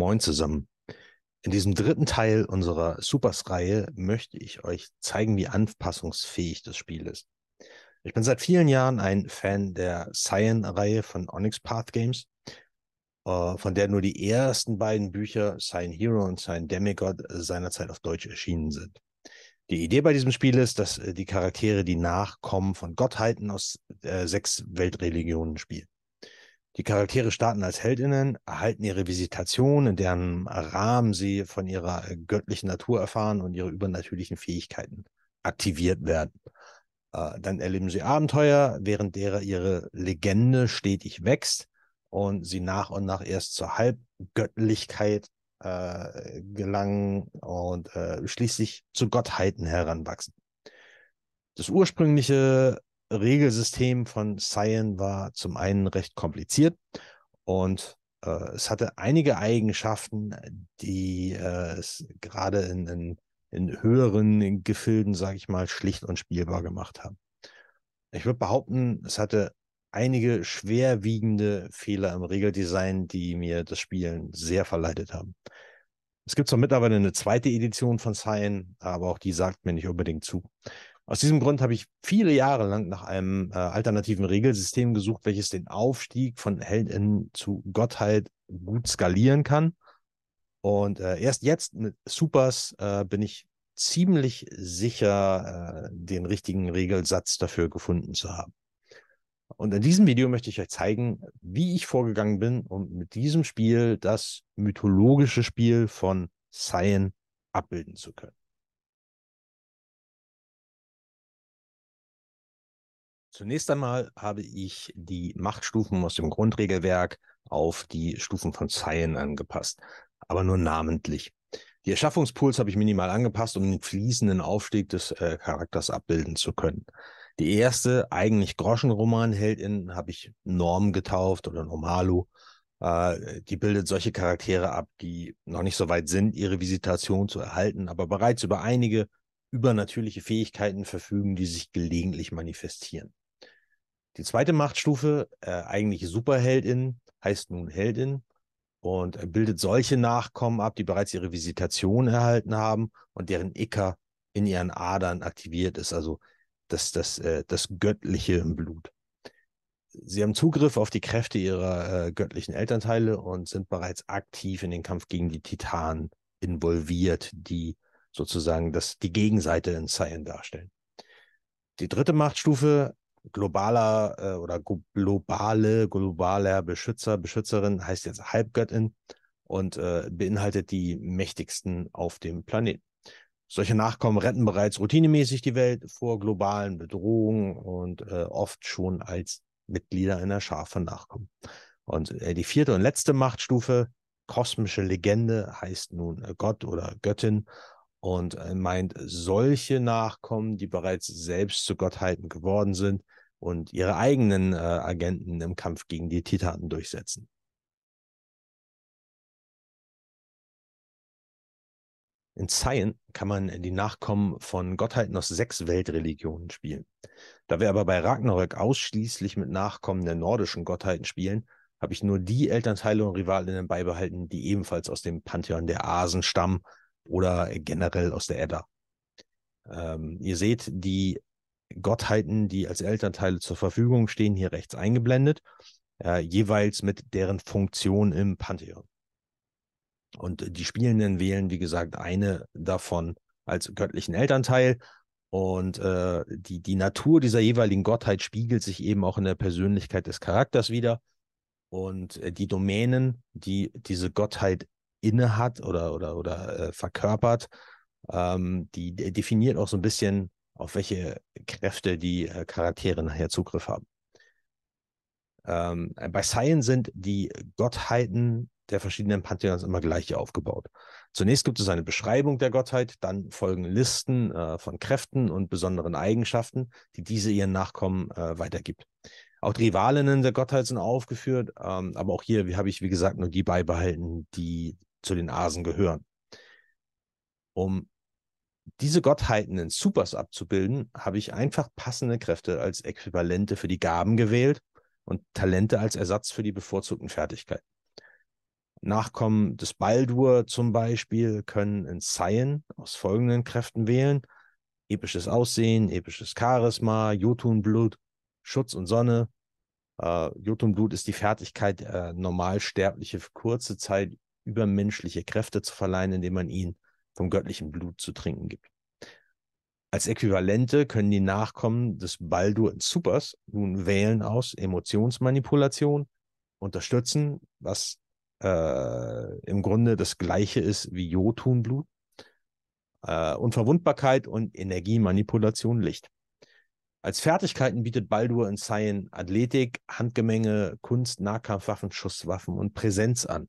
Moin zusammen. In diesem dritten Teil unserer Supers-Reihe möchte ich euch zeigen, wie anpassungsfähig das Spiel ist. Ich bin seit vielen Jahren ein Fan der Cyan-Reihe von Onyx Path Games, äh, von der nur die ersten beiden Bücher, Cyan Hero und Cyan Demigod, seinerzeit auf Deutsch erschienen sind. Die Idee bei diesem Spiel ist, dass äh, die Charaktere die Nachkommen von Gottheiten aus äh, sechs Weltreligionen spielen. Die Charaktere starten als Heldinnen, erhalten ihre Visitation, in deren Rahmen sie von ihrer äh, göttlichen Natur erfahren und ihre übernatürlichen Fähigkeiten aktiviert werden. Äh, dann erleben sie Abenteuer, während derer ihre Legende stetig wächst und sie nach und nach erst zur Halbgöttlichkeit äh, gelangen und äh, schließlich zu Gottheiten heranwachsen. Das ursprüngliche Regelsystem von Cyan war zum einen recht kompliziert und äh, es hatte einige Eigenschaften, die äh, es gerade in, in, in höheren Gefilden, sage ich mal, schlicht und spielbar gemacht haben. Ich würde behaupten, es hatte einige schwerwiegende Fehler im Regeldesign, die mir das Spielen sehr verleitet haben. Es gibt zwar mittlerweile eine zweite Edition von Cyan, aber auch die sagt mir nicht unbedingt zu. Aus diesem Grund habe ich viele Jahre lang nach einem äh, alternativen Regelsystem gesucht, welches den Aufstieg von Heldin zu Gottheit gut skalieren kann. Und äh, erst jetzt mit Supers äh, bin ich ziemlich sicher, äh, den richtigen Regelsatz dafür gefunden zu haben. Und in diesem Video möchte ich euch zeigen, wie ich vorgegangen bin, um mit diesem Spiel das mythologische Spiel von Cyan abbilden zu können. Zunächst einmal habe ich die Machtstufen aus dem Grundregelwerk auf die Stufen von Cyan angepasst, aber nur namentlich. Die Erschaffungspools habe ich minimal angepasst, um den fließenden Aufstieg des äh, Charakters abbilden zu können. Die erste, eigentlich Groschenroman-Heldin, habe ich Norm getauft oder Normalu. Äh, die bildet solche Charaktere ab, die noch nicht so weit sind, ihre Visitation zu erhalten, aber bereits über einige übernatürliche Fähigkeiten verfügen, die sich gelegentlich manifestieren. Die zweite Machtstufe, äh, eigentlich Superheldin, heißt nun Heldin und bildet solche Nachkommen ab, die bereits ihre Visitation erhalten haben und deren Icker in ihren Adern aktiviert ist, also das, das, äh, das Göttliche im Blut. Sie haben Zugriff auf die Kräfte ihrer äh, göttlichen Elternteile und sind bereits aktiv in den Kampf gegen die Titanen involviert, die sozusagen das, die Gegenseite in Cyan darstellen. Die dritte Machtstufe globaler äh, oder globale, globaler Beschützer, Beschützerin heißt jetzt Halbgöttin und äh, beinhaltet die mächtigsten auf dem Planeten. Solche Nachkommen retten bereits routinemäßig die Welt vor globalen Bedrohungen und äh, oft schon als Mitglieder einer Schar von Nachkommen. Und äh, die vierte und letzte Machtstufe, kosmische Legende, heißt nun äh, Gott oder Göttin und äh, meint solche Nachkommen, die bereits selbst zu Gottheiten geworden sind und ihre eigenen äh, Agenten im Kampf gegen die Titanen durchsetzen. In Cyan kann man die Nachkommen von Gottheiten aus sechs Weltreligionen spielen. Da wir aber bei Ragnarök ausschließlich mit Nachkommen der nordischen Gottheiten spielen, habe ich nur die Elternteile und Rivalinnen beibehalten, die ebenfalls aus dem Pantheon der Asen stammen oder generell aus der Edda. Ähm, ihr seht die Gottheiten, die als Elternteile zur Verfügung stehen, hier rechts eingeblendet, äh, jeweils mit deren Funktion im Pantheon. Und die Spielenden wählen, wie gesagt, eine davon als göttlichen Elternteil. Und äh, die, die Natur dieser jeweiligen Gottheit spiegelt sich eben auch in der Persönlichkeit des Charakters wieder. Und äh, die Domänen, die diese Gottheit innehat oder, oder, oder äh, verkörpert, ähm, die, definiert auch so ein bisschen, auf welche Kräfte die äh, Charaktere nachher Zugriff haben. Ähm, bei Cyan sind die Gottheiten der verschiedenen Pantheons immer gleich aufgebaut. Zunächst gibt es eine Beschreibung der Gottheit, dann folgen Listen äh, von Kräften und besonderen Eigenschaften, die diese ihren Nachkommen äh, weitergibt. Auch die Rivalinnen der Gottheit sind aufgeführt, ähm, aber auch hier habe ich, wie gesagt, nur die beibehalten, die zu den Asen gehören. Um diese Gottheiten in Supers abzubilden, habe ich einfach passende Kräfte als Äquivalente für die Gaben gewählt und Talente als Ersatz für die bevorzugten Fertigkeiten. Nachkommen des Baldur zum Beispiel können in Saiyan aus folgenden Kräften wählen. Episches Aussehen, episches Charisma, Jotunblut, Schutz und Sonne. Äh, Jotunblut ist die Fertigkeit, äh, Normalsterbliche für kurze Zeit übermenschliche Kräfte zu verleihen, indem man ihnen vom göttlichen Blut zu trinken gibt. Als Äquivalente können die Nachkommen des Baldur in Supers nun wählen aus Emotionsmanipulation, unterstützen, was äh, im Grunde das gleiche ist wie Jotunblut. Äh, Unverwundbarkeit und Energiemanipulation Licht. Als Fertigkeiten bietet Baldur in Saiyan Athletik, Handgemenge, Kunst, Nahkampfwaffen, Schusswaffen und Präsenz an.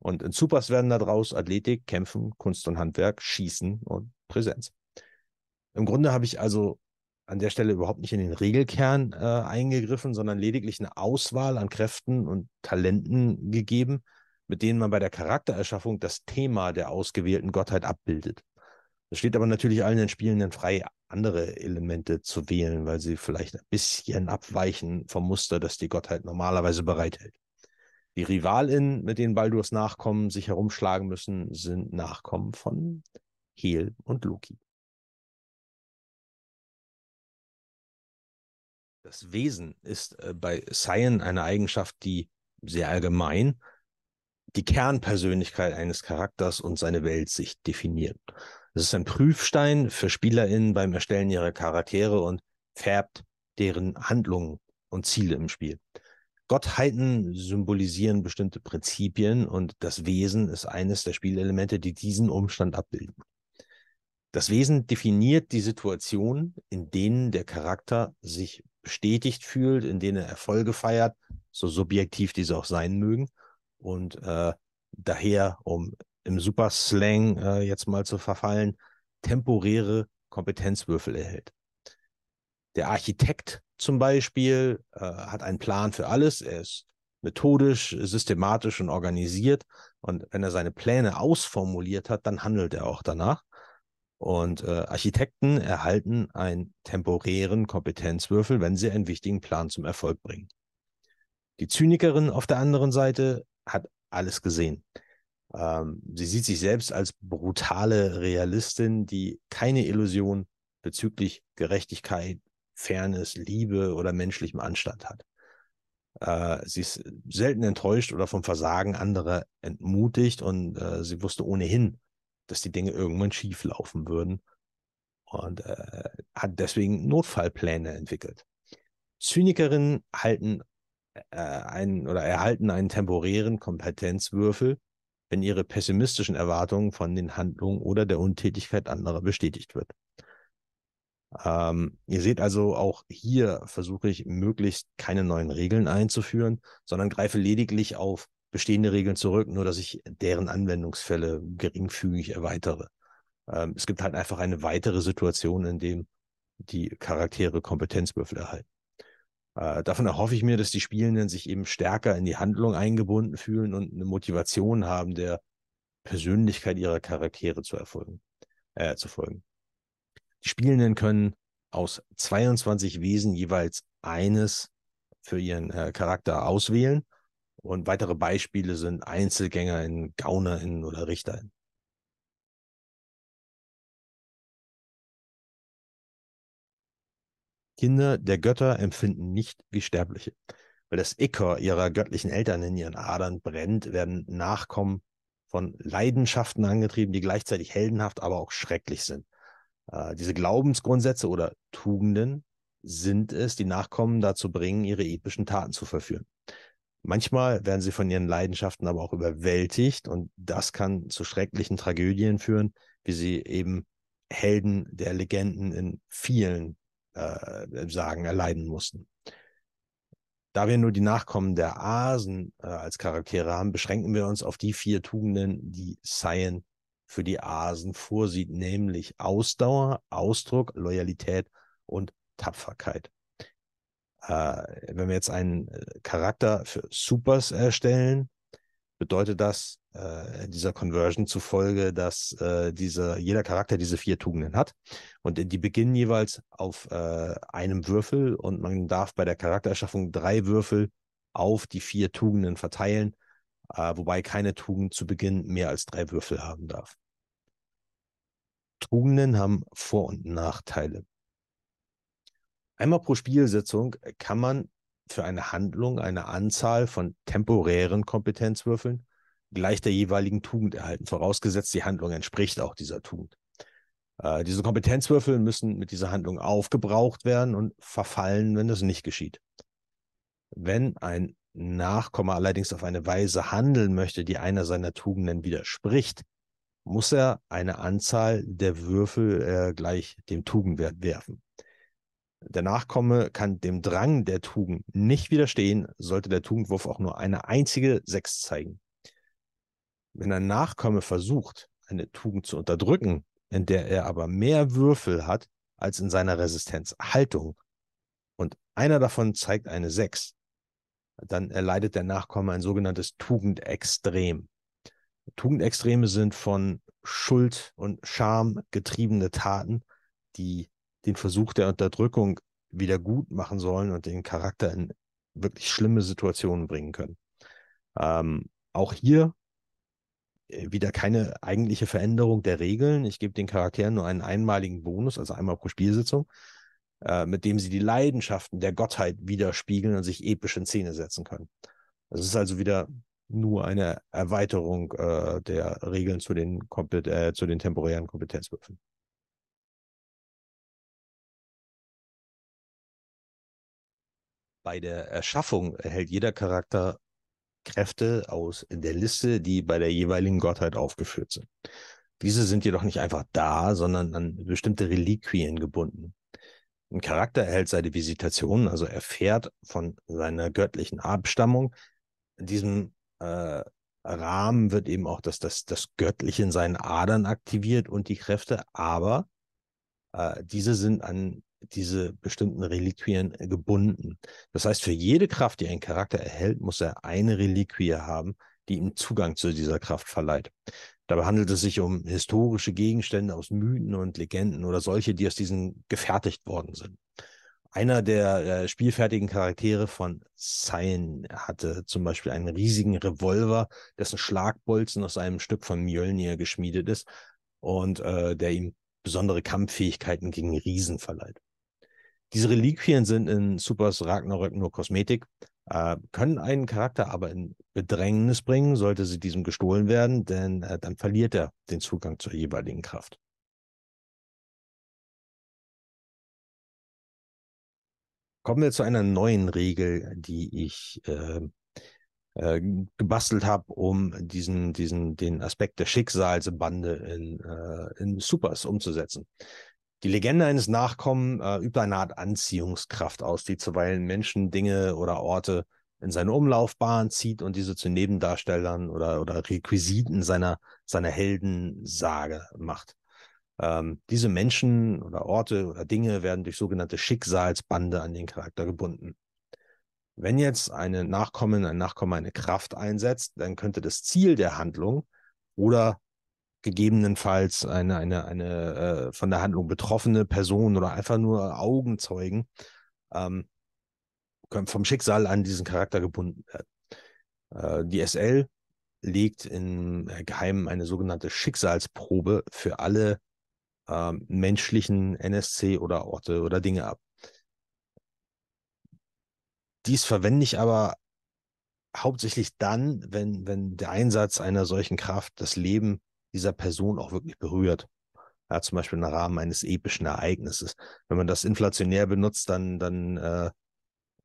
Und in Supers werden daraus Athletik, Kämpfen, Kunst und Handwerk, Schießen und Präsenz. Im Grunde habe ich also an der Stelle überhaupt nicht in den Regelkern äh, eingegriffen, sondern lediglich eine Auswahl an Kräften und Talenten gegeben, mit denen man bei der Charaktererschaffung das Thema der ausgewählten Gottheit abbildet. Es steht aber natürlich allen den Spielenden frei, andere Elemente zu wählen, weil sie vielleicht ein bisschen abweichen vom Muster, das die Gottheit normalerweise bereithält. Die Rivalinnen, mit denen Baldurs Nachkommen sich herumschlagen müssen, sind Nachkommen von Hel und Loki. Das Wesen ist äh, bei Cyan eine Eigenschaft, die sehr allgemein die Kernpersönlichkeit eines Charakters und seine Weltsicht definiert. Es ist ein Prüfstein für SpielerInnen beim Erstellen ihrer Charaktere und färbt deren Handlungen und Ziele im Spiel. Gottheiten symbolisieren bestimmte Prinzipien und das Wesen ist eines der Spielelemente, die diesen Umstand abbilden. Das Wesen definiert die Situation, in denen der Charakter sich bestätigt fühlt, in denen er Erfolge feiert, so subjektiv diese auch sein mögen, und äh, daher, um im Superslang äh, jetzt mal zu verfallen, temporäre Kompetenzwürfel erhält. Der Architekt zum Beispiel äh, hat einen Plan für alles. Er ist methodisch, systematisch und organisiert. Und wenn er seine Pläne ausformuliert hat, dann handelt er auch danach. Und äh, Architekten erhalten einen temporären Kompetenzwürfel, wenn sie einen wichtigen Plan zum Erfolg bringen. Die Zynikerin auf der anderen Seite hat alles gesehen. Ähm, sie sieht sich selbst als brutale Realistin, die keine Illusion bezüglich Gerechtigkeit, Fairness, Liebe oder menschlichem Anstand hat. Äh, sie ist selten enttäuscht oder vom Versagen anderer entmutigt und äh, sie wusste ohnehin, dass die Dinge irgendwann schief laufen würden und äh, hat deswegen Notfallpläne entwickelt. Zynikerinnen halten äh, einen oder erhalten einen temporären Kompetenzwürfel, wenn ihre pessimistischen Erwartungen von den Handlungen oder der Untätigkeit anderer bestätigt wird. Ähm, ihr seht also, auch hier versuche ich möglichst keine neuen Regeln einzuführen, sondern greife lediglich auf bestehende Regeln zurück, nur dass ich deren Anwendungsfälle geringfügig erweitere. Ähm, es gibt halt einfach eine weitere Situation, in dem die Charaktere Kompetenzwürfel erhalten. Äh, davon erhoffe ich mir, dass die Spielenden sich eben stärker in die Handlung eingebunden fühlen und eine Motivation haben, der Persönlichkeit ihrer Charaktere zu erfolgen, äh, zu folgen. Die Spielenden können aus 22 Wesen jeweils eines für ihren äh, Charakter auswählen und weitere Beispiele sind Einzelgänger in GaunerInnen oder RichterInnen. Kinder der Götter empfinden nicht wie Sterbliche. Weil das Icker ihrer göttlichen Eltern in ihren Adern brennt, werden Nachkommen von Leidenschaften angetrieben, die gleichzeitig heldenhaft, aber auch schrecklich sind. Äh, diese Glaubensgrundsätze oder Tugenden sind es, die Nachkommen dazu bringen, ihre epischen Taten zu verführen. Manchmal werden sie von ihren Leidenschaften aber auch überwältigt und das kann zu schrecklichen Tragödien führen, wie sie eben Helden der Legenden in vielen äh, Sagen erleiden mussten. Da wir nur die Nachkommen der Asen äh, als Charaktere haben, beschränken wir uns auf die vier Tugenden, die Cyan für die Asen vorsieht, nämlich Ausdauer, Ausdruck, Loyalität und Tapferkeit. Äh, wenn wir jetzt einen äh, Charakter für Supers erstellen, bedeutet das äh, dieser Conversion zufolge, dass äh, diese, jeder Charakter diese vier Tugenden hat. Und die beginnen jeweils auf äh, einem Würfel und man darf bei der Charaktererschaffung drei Würfel auf die vier Tugenden verteilen. Äh, wobei keine Tugend zu Beginn mehr als drei Würfel haben darf. Tugenden haben Vor- und Nachteile. Einmal pro Spielsitzung kann man für eine Handlung eine Anzahl von temporären Kompetenzwürfeln gleich der jeweiligen Tugend erhalten, vorausgesetzt die Handlung entspricht auch dieser Tugend. Äh, diese Kompetenzwürfel müssen mit dieser Handlung aufgebraucht werden und verfallen, wenn das nicht geschieht. Wenn ein Nachkomme allerdings auf eine Weise handeln möchte, die einer seiner Tugenden widerspricht, muss er eine Anzahl der Würfel äh, gleich dem Tugendwert werfen. Der Nachkomme kann dem Drang der Tugend nicht widerstehen, sollte der Tugendwurf auch nur eine einzige Sechs zeigen. Wenn ein Nachkomme versucht, eine Tugend zu unterdrücken, in der er aber mehr Würfel hat als in seiner Resistenzhaltung, und einer davon zeigt eine 6, dann erleidet der Nachkomme ein sogenanntes Tugendextrem. Tugendextreme sind von Schuld und Scham getriebene Taten, die den Versuch der Unterdrückung wieder gut machen sollen und den Charakter in wirklich schlimme Situationen bringen können. Ähm, auch hier äh, wieder keine eigentliche Veränderung der Regeln. Ich gebe den Charakteren nur einen einmaligen Bonus, also einmal pro Spielsitzung, äh, mit dem sie die Leidenschaften der Gottheit widerspiegeln und sich episch in Szene setzen können. Das ist also wieder nur eine Erweiterung äh, der Regeln zu den, äh, zu den temporären Kompetenzwürfen. Bei der Erschaffung erhält jeder Charakter Kräfte aus der Liste, die bei der jeweiligen Gottheit aufgeführt sind. Diese sind jedoch nicht einfach da, sondern an bestimmte Reliquien gebunden. Ein Charakter erhält seine Visitation, also erfährt von seiner göttlichen Abstammung. In diesem äh, Rahmen wird eben auch das, das, das Göttliche in seinen Adern aktiviert und die Kräfte, aber äh, diese sind an diese bestimmten Reliquien gebunden. Das heißt, für jede Kraft, die ein Charakter erhält, muss er eine Reliquie haben, die ihm Zugang zu dieser Kraft verleiht. Dabei handelt es sich um historische Gegenstände aus Mythen und Legenden oder solche, die aus diesen gefertigt worden sind. Einer der äh, spielfertigen Charaktere von Cyan hatte zum Beispiel einen riesigen Revolver, dessen Schlagbolzen aus einem Stück von Mjölnir geschmiedet ist und äh, der ihm besondere Kampffähigkeiten gegen Riesen verleiht. Diese Reliquien sind in Supers Ragnarök nur Kosmetik, äh, können einen Charakter aber in Bedrängnis bringen, sollte sie diesem gestohlen werden, denn äh, dann verliert er den Zugang zur jeweiligen Kraft. Kommen wir zu einer neuen Regel, die ich äh, äh, gebastelt habe, um diesen, diesen, den Aspekt der Schicksalsbande in, äh, in Supers umzusetzen. Die Legende eines Nachkommen äh, übt eine Art Anziehungskraft aus, die zuweilen Menschen, Dinge oder Orte in seine Umlaufbahn zieht und diese zu Nebendarstellern oder, oder Requisiten seiner, seiner Heldensage macht. Ähm, diese Menschen oder Orte oder Dinge werden durch sogenannte Schicksalsbande an den Charakter gebunden. Wenn jetzt eine Nachkommen, ein Nachkommen eine Kraft einsetzt, dann könnte das Ziel der Handlung oder gegebenenfalls eine, eine, eine äh, von der Handlung betroffene Person oder einfach nur Augenzeugen ähm, vom Schicksal an diesen Charakter gebunden werden. Äh, die SL legt im Geheimen eine sogenannte Schicksalsprobe für alle äh, menschlichen NSC oder Orte oder Dinge ab. Dies verwende ich aber hauptsächlich dann, wenn, wenn der Einsatz einer solchen Kraft das Leben dieser Person auch wirklich berührt. Ja, zum Beispiel im Rahmen eines epischen Ereignisses. Wenn man das inflationär benutzt, dann, dann äh,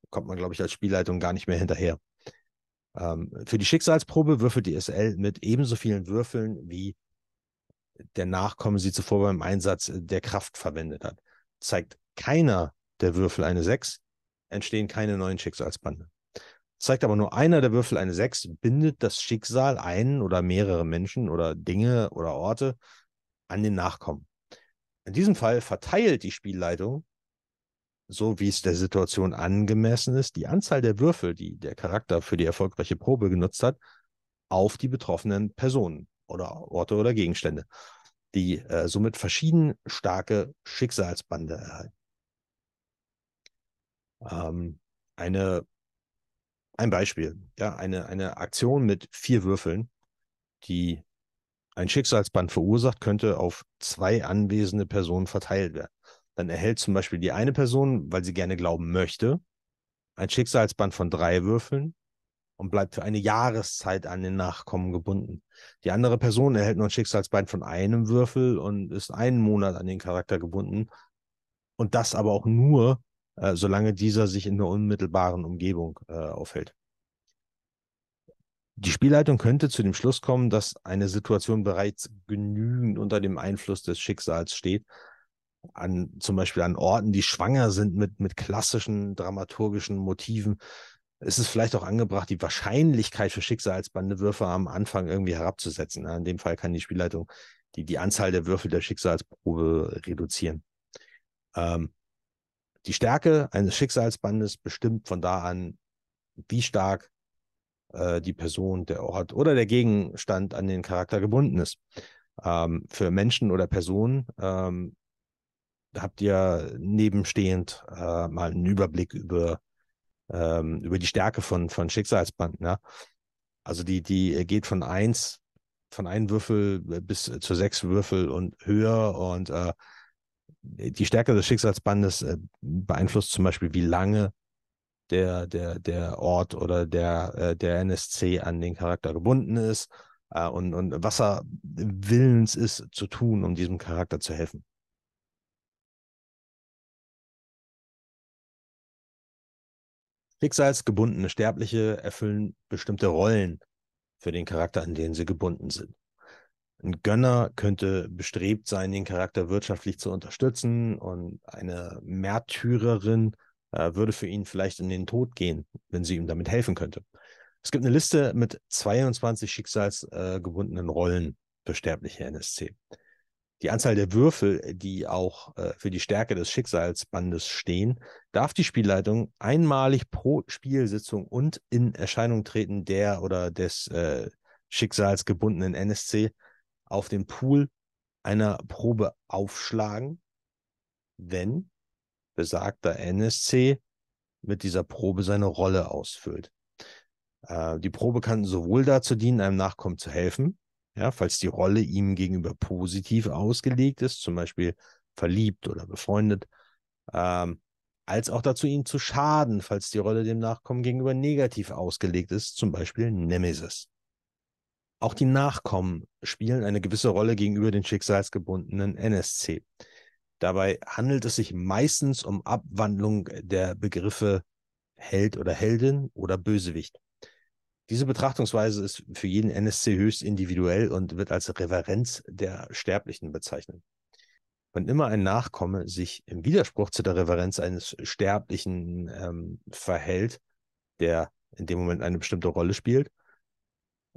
kommt man, glaube ich, als Spielleitung gar nicht mehr hinterher. Ähm, für die Schicksalsprobe würfelt die SL mit ebenso vielen Würfeln, wie der Nachkommen sie zuvor beim Einsatz der Kraft verwendet hat. Zeigt keiner der Würfel eine 6, entstehen keine neuen Schicksalsbande. Zeigt aber nur einer der Würfel eine 6, bindet das Schicksal einen oder mehrere Menschen oder Dinge oder Orte an den Nachkommen. In diesem Fall verteilt die Spielleitung, so wie es der Situation angemessen ist, die Anzahl der Würfel, die der Charakter für die erfolgreiche Probe genutzt hat, auf die betroffenen Personen oder Orte oder Gegenstände, die äh, somit verschieden starke Schicksalsbande erhalten. Ähm, eine ein Beispiel, ja, eine, eine Aktion mit vier Würfeln, die ein Schicksalsband verursacht, könnte auf zwei anwesende Personen verteilt werden. Dann erhält zum Beispiel die eine Person, weil sie gerne glauben möchte, ein Schicksalsband von drei Würfeln und bleibt für eine Jahreszeit an den Nachkommen gebunden. Die andere Person erhält nur ein Schicksalsband von einem Würfel und ist einen Monat an den Charakter gebunden. Und das aber auch nur, äh, solange dieser sich in der unmittelbaren Umgebung äh, aufhält. Die Spielleitung könnte zu dem Schluss kommen, dass eine Situation bereits genügend unter dem Einfluss des Schicksals steht, an zum Beispiel an Orten, die schwanger sind mit, mit klassischen dramaturgischen Motiven, ist es vielleicht auch angebracht, die Wahrscheinlichkeit für Schicksalsbandewürfe am Anfang irgendwie herabzusetzen. In dem Fall kann die Spielleitung die, die Anzahl der Würfel der Schicksalsprobe reduzieren. Ähm, die Stärke eines Schicksalsbandes bestimmt von da an, wie stark äh, die Person, der Ort oder der Gegenstand an den Charakter gebunden ist. Ähm, für Menschen oder Personen ähm, habt ihr nebenstehend äh, mal einen Überblick über, ähm, über die Stärke von, von Schicksalsbanden. Ja? Also die, die geht von eins, von einem Würfel bis zu sechs Würfel und höher und äh, die Stärke des Schicksalsbandes äh, beeinflusst zum Beispiel, wie lange der, der, der Ort oder der, äh, der NSC an den Charakter gebunden ist äh, und, und was er willens ist zu tun, um diesem Charakter zu helfen. Schicksalsgebundene Sterbliche erfüllen bestimmte Rollen für den Charakter, an denen sie gebunden sind. Ein Gönner könnte bestrebt sein, den Charakter wirtschaftlich zu unterstützen und eine Märtyrerin äh, würde für ihn vielleicht in den Tod gehen, wenn sie ihm damit helfen könnte. Es gibt eine Liste mit 22 schicksalsgebundenen Rollen für sterbliche NSC. Die Anzahl der Würfel, die auch äh, für die Stärke des Schicksalsbandes stehen, darf die Spielleitung einmalig pro Spielsitzung und in Erscheinung treten der oder des äh, schicksalsgebundenen NSC auf den Pool einer Probe aufschlagen, wenn besagter NSC mit dieser Probe seine Rolle ausfüllt. Äh, die Probe kann sowohl dazu dienen, einem Nachkommen zu helfen, ja, falls die Rolle ihm gegenüber positiv ausgelegt ist, zum Beispiel verliebt oder befreundet, ähm, als auch dazu, ihn zu schaden, falls die Rolle dem Nachkommen gegenüber negativ ausgelegt ist, zum Beispiel Nemesis. Auch die Nachkommen spielen eine gewisse Rolle gegenüber den schicksalsgebundenen NSC. Dabei handelt es sich meistens um Abwandlung der Begriffe Held oder Heldin oder Bösewicht. Diese Betrachtungsweise ist für jeden NSC höchst individuell und wird als Reverenz der Sterblichen bezeichnet. Wenn immer ein Nachkomme sich im Widerspruch zu der Reverenz eines Sterblichen ähm, verhält, der in dem Moment eine bestimmte Rolle spielt,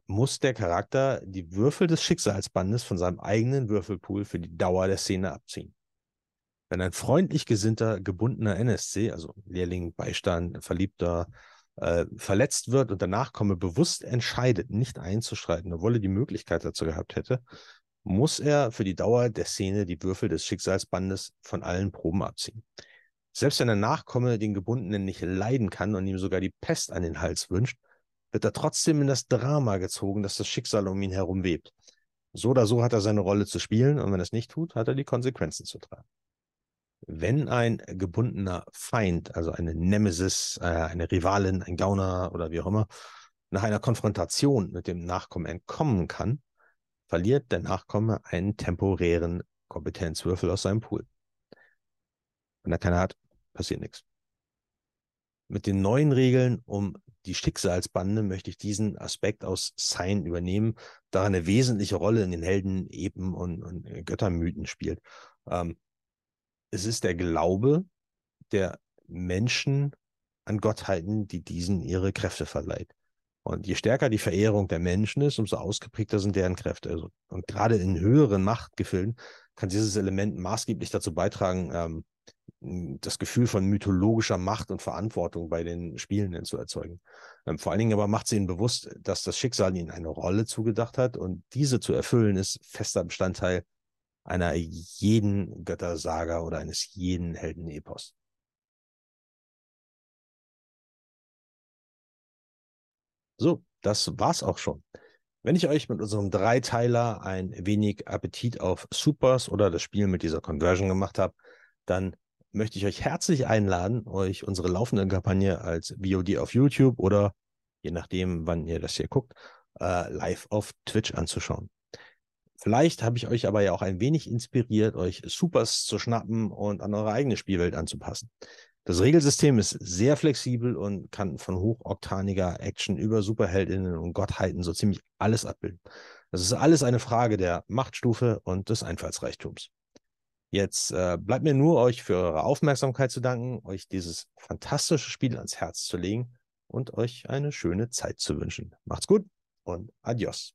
muss der Charakter die Würfel des Schicksalsbandes von seinem eigenen Würfelpool für die Dauer der Szene abziehen. Wenn ein freundlich gesinnter, gebundener NSC, also Lehrling, Beistand, Verliebter, äh, verletzt wird und der Nachkomme bewusst entscheidet, nicht einzuschreiten, obwohl er die Möglichkeit dazu gehabt hätte, muss er für die Dauer der Szene die Würfel des Schicksalsbandes von allen Proben abziehen. Selbst wenn der Nachkomme den Gebundenen nicht leiden kann und ihm sogar die Pest an den Hals wünscht, wird er trotzdem in das Drama gezogen, das das Schicksal um ihn herum webt. So oder so hat er seine Rolle zu spielen und wenn er es nicht tut, hat er die Konsequenzen zu tragen. Wenn ein gebundener Feind, also eine Nemesis, äh, eine Rivalin, ein Gauner oder wie auch immer, nach einer Konfrontation mit dem Nachkommen entkommen kann, verliert der Nachkomme einen temporären Kompetenzwürfel aus seinem Pool. Wenn er keine hat, passiert nichts. Mit den neuen Regeln um die Schicksalsbande möchte ich diesen Aspekt aus Sein übernehmen, da eine wesentliche Rolle in den Helden, Epen und, und Göttermythen spielt. Ähm, es ist der Glaube der Menschen an Gottheiten, die diesen ihre Kräfte verleiht. Und je stärker die Verehrung der Menschen ist, umso ausgeprägter sind deren Kräfte. Also, und gerade in höheren Machtgefilden kann dieses Element maßgeblich dazu beitragen, ähm, das Gefühl von mythologischer Macht und Verantwortung bei den Spielenden zu erzeugen. Ähm, vor allen Dingen aber macht sie ihnen bewusst, dass das Schicksal ihnen eine Rolle zugedacht hat und diese zu erfüllen ist fester Bestandteil einer jeden Göttersaga oder eines jeden Heldenepos. So, das war's auch schon. Wenn ich euch mit unserem Dreiteiler ein wenig Appetit auf Supers oder das Spiel mit dieser Conversion gemacht habe, dann möchte ich euch herzlich einladen, euch unsere laufende Kampagne als VOD auf YouTube oder je nachdem, wann ihr das hier guckt, äh, live auf Twitch anzuschauen. Vielleicht habe ich euch aber ja auch ein wenig inspiriert, euch Supers zu schnappen und an eure eigene Spielwelt anzupassen. Das Regelsystem ist sehr flexibel und kann von hochoktaniger Action über Superheldinnen und Gottheiten so ziemlich alles abbilden. Das ist alles eine Frage der Machtstufe und des Einfallsreichtums. Jetzt äh, bleibt mir nur, euch für eure Aufmerksamkeit zu danken, euch dieses fantastische Spiel ans Herz zu legen und euch eine schöne Zeit zu wünschen. Macht's gut und adios.